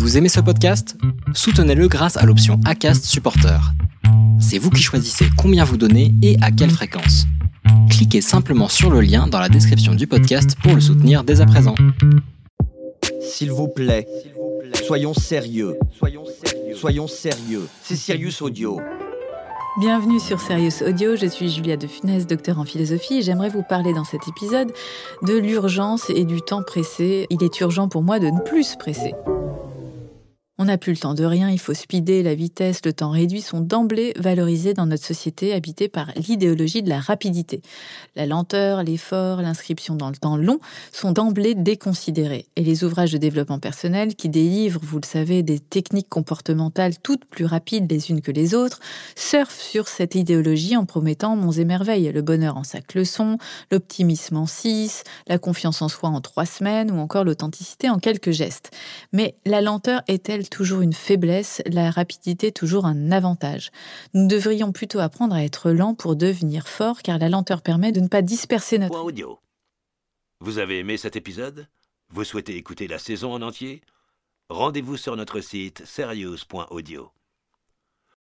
Vous aimez ce podcast? Soutenez-le grâce à l'option ACAST Supporter. C'est vous qui choisissez combien vous donnez et à quelle fréquence. Cliquez simplement sur le lien dans la description du podcast pour le soutenir dès à présent. S'il vous plaît, soyons sérieux. Soyons sérieux. C'est Sirius Audio. Bienvenue sur Serious Audio, je suis Julia de Funès, docteur en philosophie, et j'aimerais vous parler dans cet épisode de l'urgence et du temps pressé. Il est urgent pour moi de ne plus se presser. On n'a plus le temps de rien, il faut speeder, la vitesse, le temps réduit sont d'emblée valorisés dans notre société habitée par l'idéologie de la rapidité. La lenteur, l'effort, l'inscription dans le temps long sont d'emblée déconsidérés. Et les ouvrages de développement personnel qui délivrent, vous le savez, des techniques comportementales toutes plus rapides les unes que les autres, surfent sur cette idéologie en promettant monts et merveilles, le bonheur en cinq leçons, l'optimisme en six, la confiance en soi en trois semaines ou encore l'authenticité en quelques gestes. Mais la lenteur est-elle toujours une faiblesse, la rapidité toujours un avantage. Nous devrions plutôt apprendre à être lent pour devenir fort, car la lenteur permet de ne pas disperser notre... Point audio. Vous avez aimé cet épisode? Vous souhaitez écouter la saison en entier? Rendez-vous sur notre site serious.audio.